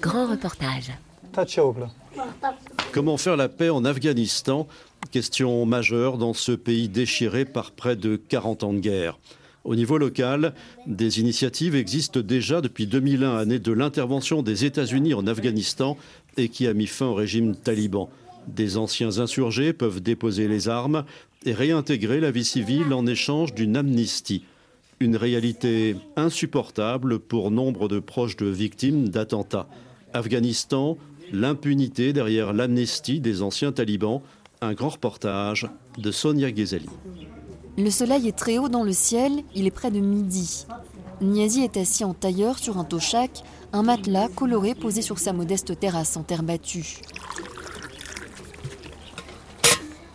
Grand reportage. Comment faire la paix en Afghanistan? Question majeure dans ce pays déchiré par près de 40 ans de guerre. Au niveau local, des initiatives existent déjà depuis 2001, année de l'intervention des États-Unis en Afghanistan et qui a mis fin au régime taliban. Des anciens insurgés peuvent déposer les armes et réintégrer la vie civile en échange d'une amnistie. Une réalité insupportable pour nombre de proches de victimes d'attentats. Afghanistan, l'impunité derrière l'amnistie des anciens talibans. Un grand reportage de Sonia Ghezali. Le soleil est très haut dans le ciel, il est près de midi. Niazi est assis en tailleur sur un toshak, un matelas coloré posé sur sa modeste terrasse en terre battue.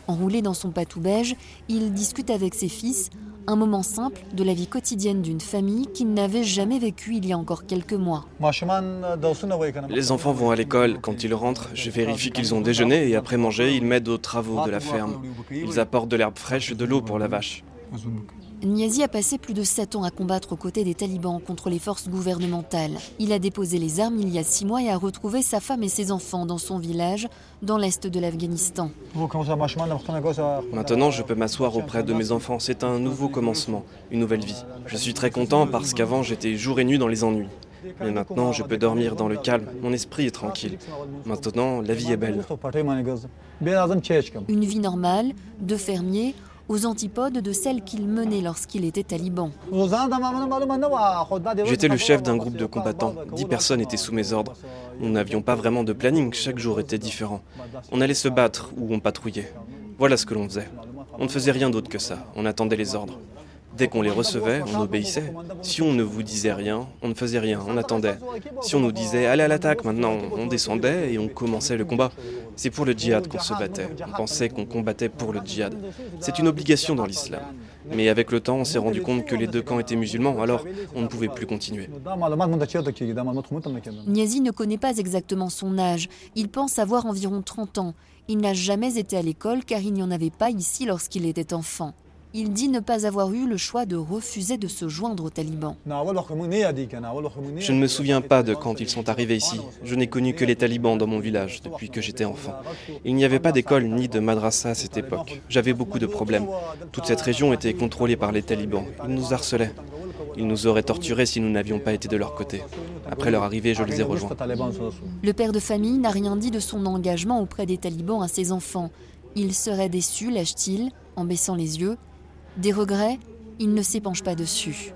Enroulé dans son patou beige, il discute avec ses fils, un moment simple de la vie quotidienne d'une famille qu'il n'avait jamais vécue il y a encore quelques mois. Les enfants vont à l'école. Quand ils rentrent, je vérifie qu'ils ont déjeuné et après manger, ils m'aident aux travaux de la ferme. Ils apportent de l'herbe fraîche et de l'eau pour la vache. Niazi a passé plus de 7 ans à combattre aux côtés des talibans contre les forces gouvernementales. Il a déposé les armes il y a 6 mois et a retrouvé sa femme et ses enfants dans son village, dans l'est de l'Afghanistan. Maintenant, je peux m'asseoir auprès de mes enfants. C'est un nouveau commencement, une nouvelle vie. Je suis très content parce qu'avant, j'étais jour et nuit dans les ennuis. Mais maintenant, je peux dormir dans le calme. Mon esprit est tranquille. Maintenant, la vie est belle. Une vie normale, de fermier, aux antipodes de celle qu'il menait lorsqu'il était taliban. J'étais le chef d'un groupe de combattants. Dix personnes étaient sous mes ordres. Nous n'avions pas vraiment de planning, chaque jour était différent. On allait se battre ou on patrouillait. Voilà ce que l'on faisait. On ne faisait rien d'autre que ça, on attendait les ordres. Dès qu'on les recevait, on obéissait. Si on ne vous disait rien, on ne faisait rien, on attendait. Si on nous disait allez à l'attaque maintenant, on descendait et on commençait le combat. C'est pour le djihad qu'on se battait. On pensait qu'on combattait pour le djihad. C'est une obligation dans l'islam. Mais avec le temps, on s'est rendu compte que les deux camps étaient musulmans, alors on ne pouvait plus continuer. Niazi ne connaît pas exactement son âge. Il pense avoir environ 30 ans. Il n'a jamais été à l'école car il n'y en avait pas ici lorsqu'il était enfant. Il dit ne pas avoir eu le choix de refuser de se joindre aux talibans. Je ne me souviens pas de quand ils sont arrivés ici. Je n'ai connu que les talibans dans mon village depuis que j'étais enfant. Il n'y avait pas d'école ni de madrasa à cette époque. J'avais beaucoup de problèmes. Toute cette région était contrôlée par les talibans. Ils nous harcelaient. Ils nous auraient torturés si nous n'avions pas été de leur côté. Après leur arrivée, je les ai rejoints. Le père de famille n'a rien dit de son engagement auprès des talibans à ses enfants. Il serait déçu, lâche-t-il, en baissant les yeux. Des regrets, il ne s'épanche pas dessus.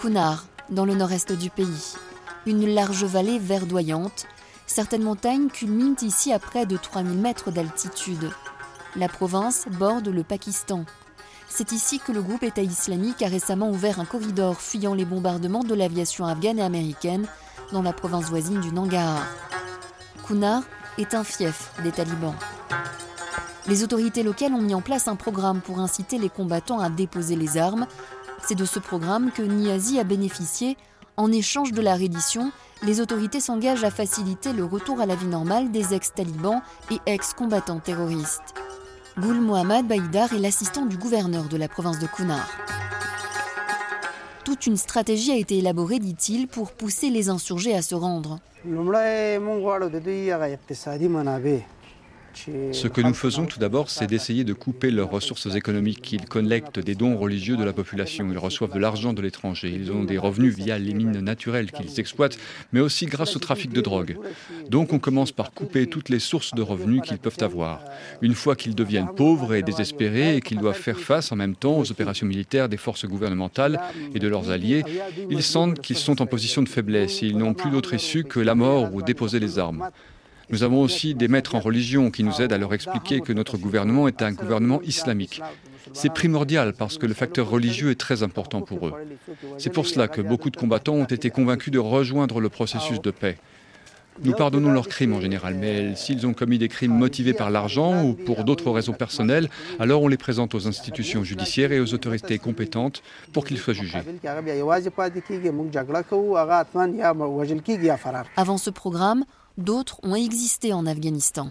Kunar, dans le nord-est du pays. Une large vallée verdoyante. Certaines montagnes culminent ici à près de 3000 mètres d'altitude. La province borde le Pakistan. C'est ici que le groupe État islamique a récemment ouvert un corridor fuyant les bombardements de l'aviation afghane et américaine dans la province voisine du Nangarhar. Kunar est un fief des talibans. Les autorités locales ont mis en place un programme pour inciter les combattants à déposer les armes. C'est de ce programme que Niazi a bénéficié. En échange de la reddition, les autorités s'engagent à faciliter le retour à la vie normale des ex-talibans et ex-combattants terroristes. Goul Mohammad Baïdar est l'assistant du gouverneur de la province de Kunar. Toute une stratégie a été élaborée, dit-il, pour pousser les insurgés à se rendre. Ce que nous faisons tout d'abord, c'est d'essayer de couper leurs ressources économiques. Ils collectent des dons religieux de la population, ils reçoivent de l'argent de l'étranger, ils ont des revenus via les mines naturelles qu'ils exploitent, mais aussi grâce au trafic de drogue. Donc on commence par couper toutes les sources de revenus qu'ils peuvent avoir. Une fois qu'ils deviennent pauvres et désespérés et qu'ils doivent faire face en même temps aux opérations militaires des forces gouvernementales et de leurs alliés, ils sentent qu'ils sont en position de faiblesse et ils n'ont plus d'autre issue que la mort ou déposer les armes. Nous avons aussi des maîtres en religion qui nous aident à leur expliquer que notre gouvernement est un gouvernement islamique. C'est primordial parce que le facteur religieux est très important pour eux. C'est pour cela que beaucoup de combattants ont été convaincus de rejoindre le processus de paix. Nous pardonnons leurs crimes en général, mais s'ils ont commis des crimes motivés par l'argent ou pour d'autres raisons personnelles, alors on les présente aux institutions judiciaires et aux autorités compétentes pour qu'ils soient jugés. Avant ce programme, d'autres ont existé en Afghanistan.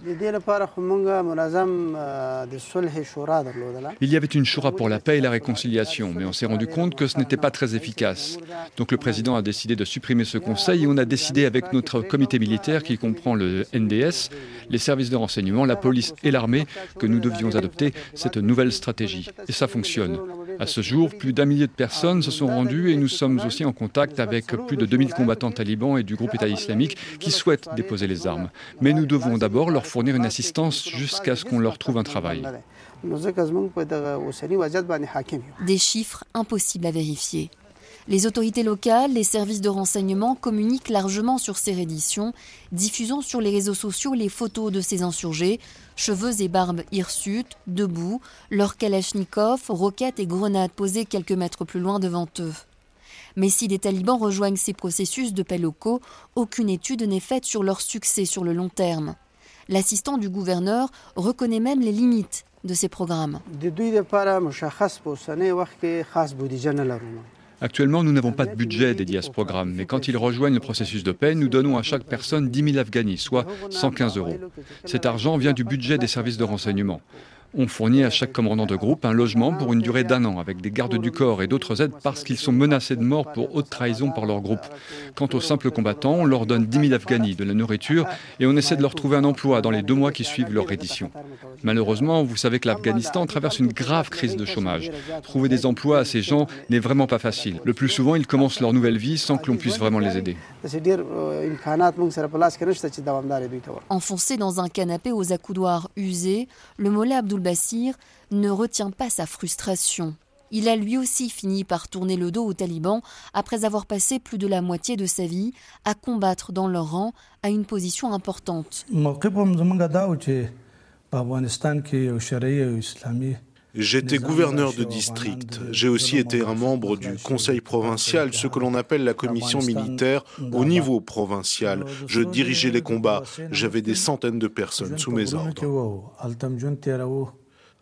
Il y avait une choura pour la paix et la réconciliation, mais on s'est rendu compte que ce n'était pas très efficace. Donc le président a décidé de supprimer ce conseil et on a décidé avec notre comité militaire qui comprend le NDS, les services de renseignement, la police et l'armée que nous devions adopter cette nouvelle stratégie. Et ça fonctionne. À ce jour, plus d'un millier de personnes se sont rendues et nous sommes aussi en contact avec plus de 2000 combattants talibans et du groupe État islamique qui souhaitent déposer les armes. Mais nous devons d'abord leur fournir une assistance jusqu'à ce qu'on leur trouve un travail. Des chiffres impossibles à vérifier. Les autorités locales, les services de renseignement communiquent largement sur ces redditions, diffusant sur les réseaux sociaux les photos de ces insurgés, cheveux et barbes hirsutes, debout, leurs kalachnikovs, roquettes et grenades posées quelques mètres plus loin devant eux. Mais si des talibans rejoignent ces processus de paix locaux, aucune étude n'est faite sur leur succès sur le long terme. L'assistant du gouverneur reconnaît même les limites de ces programmes. Actuellement, nous n'avons pas de budget dédié à ce programme, mais quand ils rejoignent le processus de paix, nous donnons à chaque personne 10 000 Afghanis, soit 115 euros. Cet argent vient du budget des services de renseignement. On fournit à chaque commandant de groupe un logement pour une durée d'un an, avec des gardes du corps et d'autres aides parce qu'ils sont menacés de mort pour haute trahison par leur groupe. Quant aux simples combattants, on leur donne 10 000 Afghanis, de la nourriture, et on essaie de leur trouver un emploi dans les deux mois qui suivent leur reddition. Malheureusement, vous savez que l'Afghanistan traverse une grave crise de chômage. Trouver des emplois à ces gens n'est vraiment pas facile. Le plus souvent, ils commencent leur nouvelle vie sans que l'on puisse vraiment les aider. Enfoncé dans un canapé aux accoudoirs usés, le mollah Abdul Ne retient pas sa frustration. Il a lui aussi fini par tourner le dos aux talibans après avoir passé plus de la moitié de sa vie à combattre dans leur rang à une position importante. J'étais gouverneur de district. J'ai aussi été un membre du conseil provincial, ce que l'on appelle la commission militaire au niveau provincial. Je dirigeais les combats. J'avais des centaines de personnes sous mes ordres.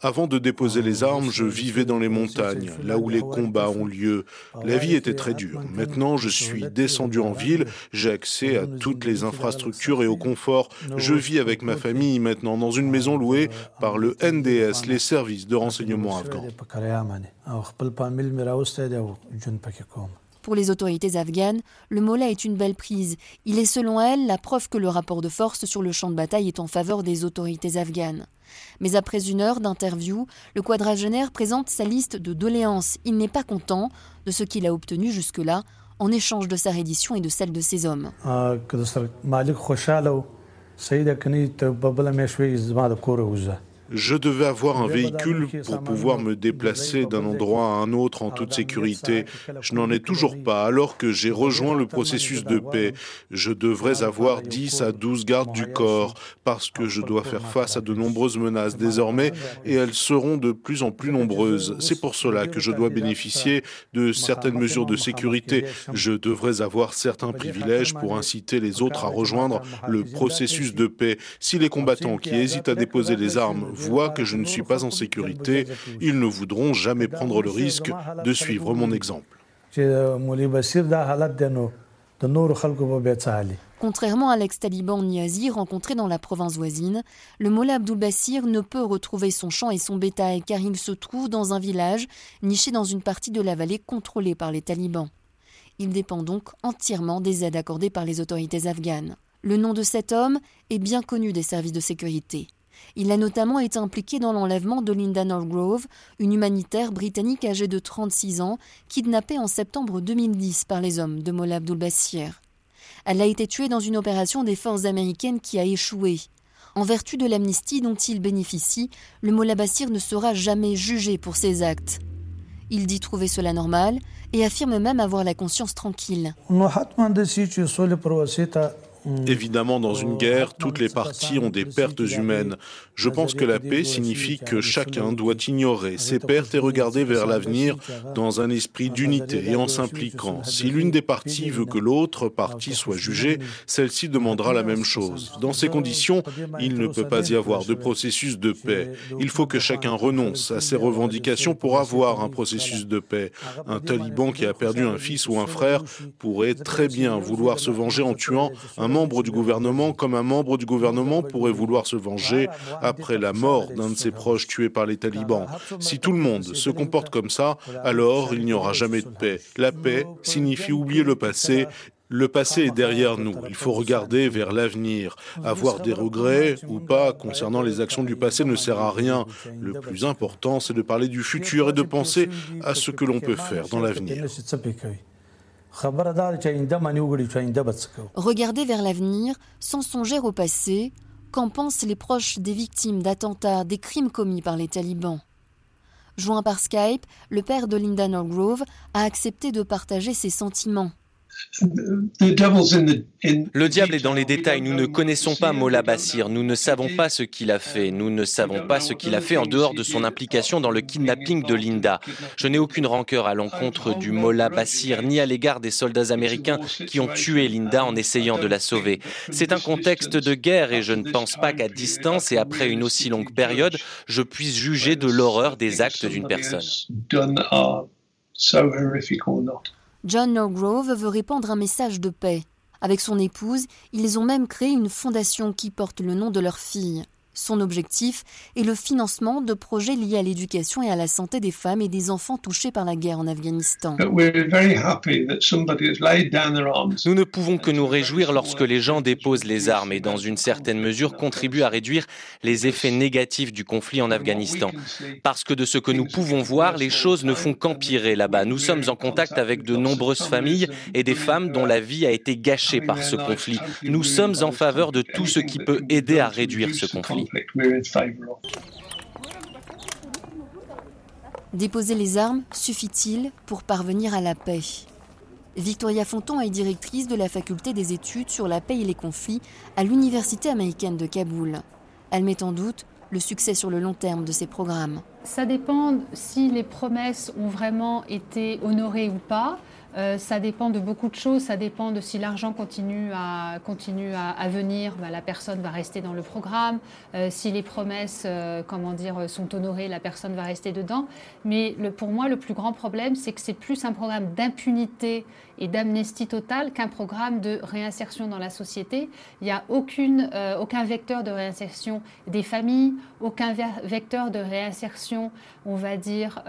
Avant de déposer les armes, je vivais dans les montagnes, là où les combats ont lieu. La vie était très dure. Maintenant, je suis descendu en ville, j'ai accès à toutes les infrastructures et au confort. Je vis avec ma famille maintenant dans une maison louée par le NDS, les services de renseignement afghans. Pour les autorités afghanes, le Mollah est une belle prise. Il est selon elles la preuve que le rapport de force sur le champ de bataille est en faveur des autorités afghanes. Mais après une heure d'interview, le quadragénaire présente sa liste de doléances. Il n'est pas content de ce qu'il a obtenu jusque-là en échange de sa reddition et de celle de ses hommes. Je devais avoir un véhicule pour pouvoir me déplacer d'un endroit à un autre en toute sécurité. Je n'en ai toujours pas alors que j'ai rejoint le processus de paix. Je devrais avoir 10 à 12 gardes du corps parce que je dois faire face à de nombreuses menaces désormais et elles seront de plus en plus nombreuses. C'est pour cela que je dois bénéficier de certaines mesures de sécurité. Je devrais avoir certains privilèges pour inciter les autres à rejoindre le processus de paix. Si les combattants qui hésitent à déposer les armes voient que je ne suis pas en sécurité, ils ne voudront jamais prendre le risque de suivre mon exemple. Contrairement à l'ex-taliban Niazi rencontré dans la province voisine, le Mollah Abdul Bassir ne peut retrouver son champ et son bétail car il se trouve dans un village niché dans une partie de la vallée contrôlée par les talibans. Il dépend donc entièrement des aides accordées par les autorités afghanes. Le nom de cet homme est bien connu des services de sécurité. Il a notamment été impliqué dans l'enlèvement de Linda Norgrove, une humanitaire britannique âgée de 36 ans, kidnappée en septembre 2010 par les hommes de Mollah Abdul Bassir. Elle a été tuée dans une opération des forces américaines qui a échoué. En vertu de l'amnistie dont il bénéficie, le Mollah Bassir ne sera jamais jugé pour ses actes. Il dit trouver cela normal et affirme même avoir la conscience tranquille. Évidemment, dans une guerre, toutes les parties ont des pertes humaines. Je pense que la paix signifie que chacun doit ignorer ses pertes et regarder vers l'avenir dans un esprit d'unité et en s'impliquant. Si l'une des parties veut que l'autre partie soit jugée, celle-ci demandera la même chose. Dans ces conditions, il ne peut pas y avoir de processus de paix. Il faut que chacun renonce à ses revendications pour avoir un processus de paix. Un taliban qui a perdu un fils ou un frère pourrait très bien vouloir se venger en tuant un membre du gouvernement comme un membre du gouvernement pourrait vouloir se venger après la mort d'un de ses proches tué par les talibans. Si tout le monde se comporte comme ça, alors il n'y aura jamais de paix. La paix signifie oublier le passé le passé est derrière nous. Il faut regarder vers l'avenir. Avoir des regrets ou pas concernant les actions du passé ne sert à rien. Le plus important, c'est de parler du futur et de penser à ce que l'on peut faire dans l'avenir. Regarder vers l'avenir sans songer au passé, qu'en pensent les proches des victimes d'attentats, des crimes commis par les talibans Joint par Skype, le père de Linda Norgrove a accepté de partager ses sentiments. Le diable est dans les détails. Nous ne connaissons pas Mola Bassir. Nous ne savons pas ce qu'il a fait. Nous ne savons pas ce qu'il a fait en dehors de son implication dans le kidnapping de Linda. Je n'ai aucune rancœur à l'encontre du Mola Bassir ni à l'égard des soldats américains qui ont tué Linda en essayant de la sauver. C'est un contexte de guerre et je ne pense pas qu'à distance et après une aussi longue période, je puisse juger de l'horreur des actes d'une personne. John Norgrove veut répandre un message de paix. Avec son épouse, ils ont même créé une fondation qui porte le nom de leur fille. Son objectif est le financement de projets liés à l'éducation et à la santé des femmes et des enfants touchés par la guerre en Afghanistan. Nous ne pouvons que nous réjouir lorsque les gens déposent les armes et dans une certaine mesure contribuent à réduire les effets négatifs du conflit en Afghanistan. Parce que de ce que nous pouvons voir, les choses ne font qu'empirer là-bas. Nous sommes en contact avec de nombreuses familles et des femmes dont la vie a été gâchée par ce conflit. Nous sommes en faveur de tout ce qui peut aider à réduire ce conflit. Déposer les armes suffit-il pour parvenir à la paix? Victoria Fonton est directrice de la faculté des études sur la paix et les conflits à l'Université américaine de Kaboul. Elle met en doute le succès sur le long terme de ces programmes. Ça dépend si les promesses ont vraiment été honorées ou pas. Euh, ça dépend de beaucoup de choses. Ça dépend de si l'argent continue à, à, venir, bah, la personne va rester dans le programme. Euh, si les promesses euh, comment dire, sont honorées, la personne va rester dedans. Mais pour moi, le plus grand problème, c'est que c'est plus un programme d'impunité et d'amnistie totale qu'un programme de réinsertion dans la société. Il n'y a aucune, aucun vecteur de réinsertion des familles, aucun vecteur de réinsertion, on va dire,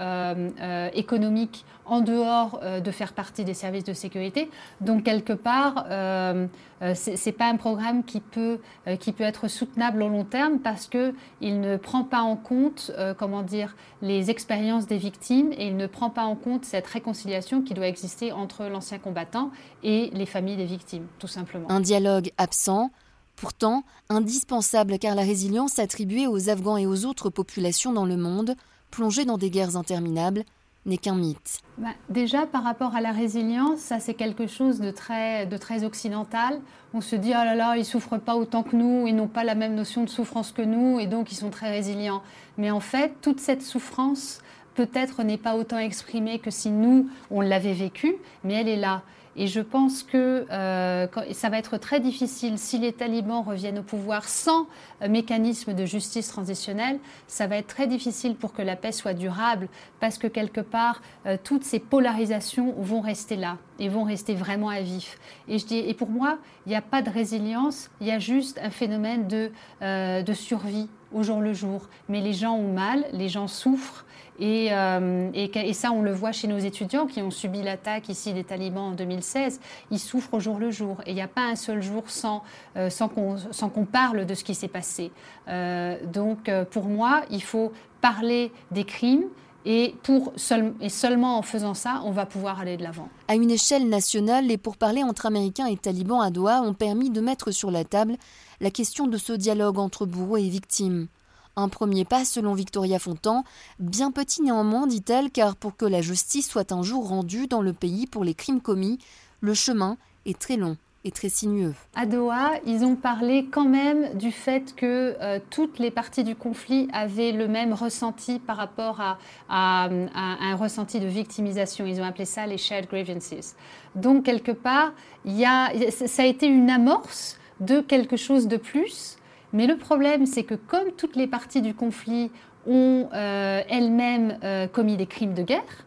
économique en dehors de faire partie des services de sécurité. Donc quelque part, euh, euh c'est pas un programme qui peut euh, qui peut être soutenable au long terme parce que il ne prend pas en compte euh, comment dire les expériences des victimes et il ne prend pas en compte cette réconciliation qui doit exister entre l'ancien combattant et les familles des victimes, tout simplement. Un dialogue absent. Pourtant, indispensable car la résilience attribuée aux Afghans et aux autres populations dans le monde, plongées dans des guerres interminables, n'est qu'un mythe bah, Déjà, par rapport à la résilience, ça c'est quelque chose de très, de très occidental. On se dit, oh là là, ils souffrent pas autant que nous, ils n'ont pas la même notion de souffrance que nous, et donc ils sont très résilients. Mais en fait, toute cette souffrance, peut-être n'est pas autant exprimée que si nous, on l'avait vécue, mais elle est là. Et je pense que euh, ça va être très difficile si les talibans reviennent au pouvoir sans euh, mécanisme de justice transitionnelle. Ça va être très difficile pour que la paix soit durable parce que quelque part, euh, toutes ces polarisations vont rester là et vont rester vraiment à vif. Et pour moi, il n'y a pas de résilience, il y a juste un phénomène de, de survie au jour le jour. Mais les gens ont mal, les gens souffrent. Euh, et, ça, on le voit chez nos étudiants qui ont subi l'attaque ici des talibans en 2016. Ils souffrent au jour le jour. Et il n'y a pas un seul jour sans, euh, sans qu'on parle de ce qui s'est passé. Euh, donc, pour moi, il faut parler des crimes. Et, pour et seulement en faisant ça, on va pouvoir aller de l'avant. À une échelle nationale, les pourparlers entre Américains et talibans à Doha ont permis de mettre sur la table la question de ce dialogue entre bourreaux et victimes. Un premier pas selon Victoria Fontan, bien petit néanmoins, dit-elle, car pour que la justice soit un jour rendue dans le pays pour les crimes commis, le chemin est très long et très sinueux. À Doha, ils ont parlé quand même du fait que euh, toutes les parties du conflit avaient le même ressenti par rapport à, un ressenti de victimisation. Ils ont appelé ça les shared grievances. Donc, quelque part, y a, ça a été une amorce de quelque chose de plus mais le problème, c'est que comme toutes les parties du conflit ont euh, elles-mêmes euh, commis des crimes de guerre,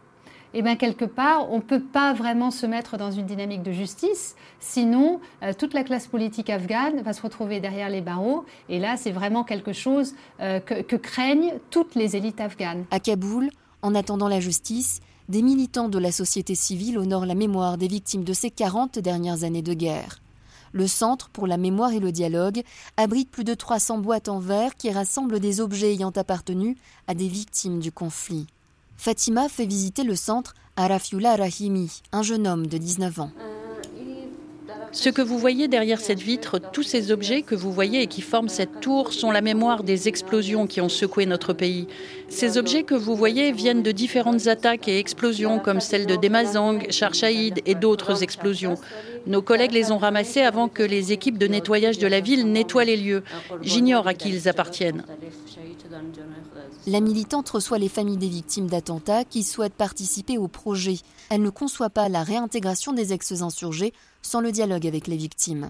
eh bien quelque part, on ne peut pas vraiment se mettre dans une dynamique de justice, sinon euh, toute la classe politique afghane va se retrouver derrière les barreaux, et là c'est vraiment quelque chose que, que craignent toutes les élites afghanes. À Kaboul, en attendant la justice, des militants de la société civile honorent la mémoire des victimes de ces 40 dernières années de guerre. Le Centre pour la mémoire et le dialogue abrite plus de 300 boîtes en verre qui rassemblent des objets ayant appartenu à des victimes du conflit. Fatima fait visiter le centre à Rafiula Rahimi, un jeune homme de 19 ans. Ce que vous voyez derrière cette vitre, tous ces objets que vous voyez et qui forment cette tour sont la mémoire des explosions qui ont secoué notre pays. Ces objets que vous voyez viennent de différentes attaques et explosions comme celle de Demazang, Charchaïd et d'autres explosions. Nos collègues les ont ramassés avant que les équipes de nettoyage de la ville nettoient les lieux. J'ignore à qui ils appartiennent. La militante reçoit les familles des victimes d'attentats qui souhaitent participer au projet. Elle ne conçoit pas la réintégration des ex-insurgés sans le dialogue avec les victimes.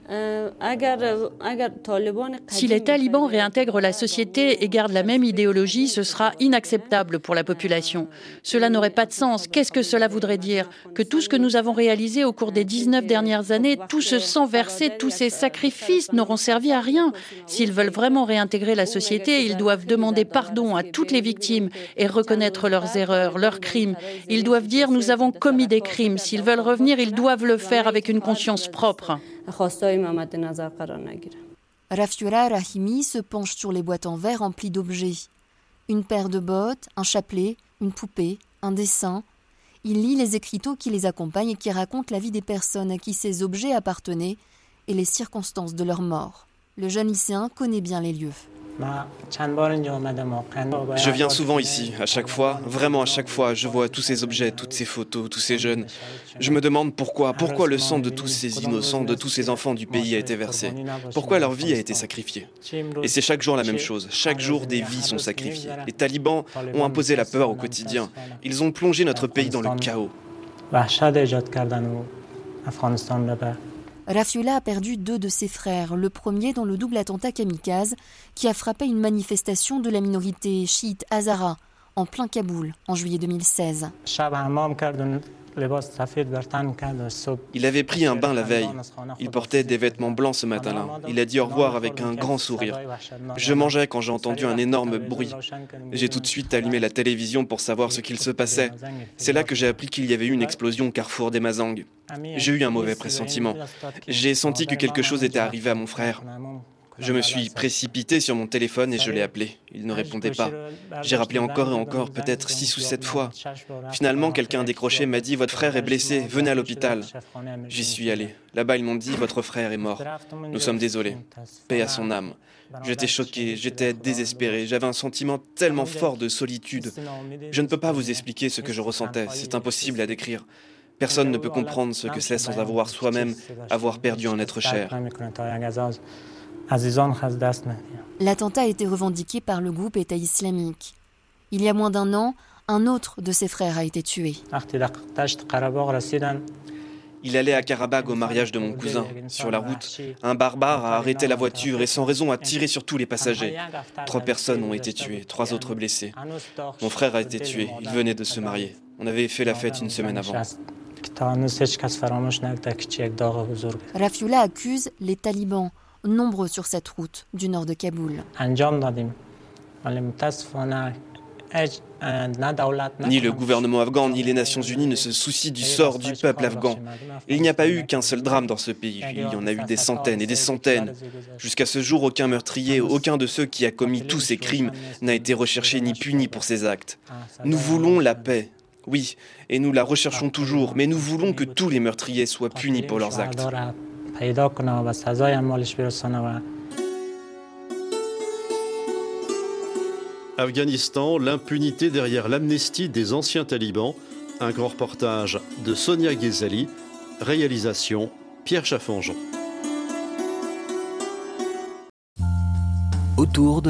Si les talibans réintègrent la société et gardent la même idéologie, ce sera inacceptable pour la population. Cela n'aurait pas de sens. Qu'est-ce que cela voudrait dire? Que tout ce que nous avons réalisé au cours des 19 dernières années, tout ce sang versé, tous ces sacrifices n'auront servi à rien. S'ils veulent vraiment réintégrer la société, ils doivent demander pardon à toutes les victimes et reconnaître leurs erreurs, leurs crimes. Ils doivent dire nous avons commis des crimes. S'ils veulent revenir, ils doivent le faire avec une conscience propre. Rafiura Rahimi se penche sur les boîtes en verre remplies d'objets. Une paire de bottes, un chapelet, une poupée, un dessin. Il lit les écriteaux qui les accompagnent et qui racontent la vie des personnes à qui ces objets appartenaient et les circonstances de leur mort. Le jeune lycéen connaît bien les lieux. Je viens souvent ici, à chaque fois, vraiment à chaque fois, je vois tous ces objets, toutes ces photos, tous ces jeunes. Je me demande pourquoi, pourquoi le sang de tous ces innocents, de tous ces enfants du pays a été versé, pourquoi leur vie a été sacrifiée? Et c'est chaque jour la même chose, chaque jour des vies sont sacrifiées. Les talibans ont imposé la peur au quotidien, ils ont plongé notre pays dans le chaos. Rafiula a perdu deux de ses frères, le premier dans le double attentat kamikaze qui a frappé une manifestation de la minorité chiite Hazara en plein Kaboul en juillet 2016. Il avait pris un bain la veille. Il portait des vêtements blancs ce matin-là. Il a dit au revoir avec un grand sourire. Je mangeais quand j'ai entendu un énorme bruit. J'ai tout de suite allumé la télévision pour savoir ce qu'il se passait. C'est là que j'ai appris qu'il y avait eu une explosion au carrefour des Mazang. J'ai eu un mauvais pressentiment. J'ai senti que quelque chose était arrivé à mon frère. Je me suis précipité sur mon téléphone et je l'ai appelé. Il ne répondait pas. J'ai rappelé encore et encore, peut-être six ou sept fois. Finalement, quelqu'un décroché m'a dit Votre frère est blessé, venez à l'hôpital. J'y suis allé. Là-bas, ils m'ont dit Votre frère est mort. Nous sommes désolés. Paix à son âme. J'étais choqué, j'étais désespéré, j'avais un sentiment tellement fort de solitude. Je ne peux pas vous expliquer ce que je ressentais, c'est impossible à décrire. Personne ne peut comprendre ce que c'est sans avoir soi-même avoir perdu un être cher. L'attentat a été revendiqué par le groupe État islamique. Il y a moins d'un an, un autre de ses frères a été tué. Il allait à Karabagh au mariage de mon cousin. Sur la route, un barbare a arrêté la voiture et sans raison a tiré sur tous les passagers. Trois personnes ont été tuées, trois autres blessées. Mon frère a été tué, il venait de se marier. On avait fait la fête une semaine avant. Rafiula accuse les talibans nombreux sur cette route du nord de Kaboul. Ni le gouvernement afghan ni les Nations Unies ne se soucient du sort du peuple afghan. Il n'y a pas eu qu'un seul drame dans ce pays, il y en a eu des centaines et des centaines. Jusqu'à ce jour, aucun meurtrier, aucun de ceux qui a commis tous ces crimes n'a été recherché ni puni pour ces actes. Nous voulons la paix, oui, et nous la recherchons toujours, mais nous voulons que tous les meurtriers soient punis pour leurs actes. Afghanistan, l'impunité derrière l'amnistie des anciens talibans. Un grand reportage de Sonia Ghezali. Réalisation Pierre Chaffangeon. Autour de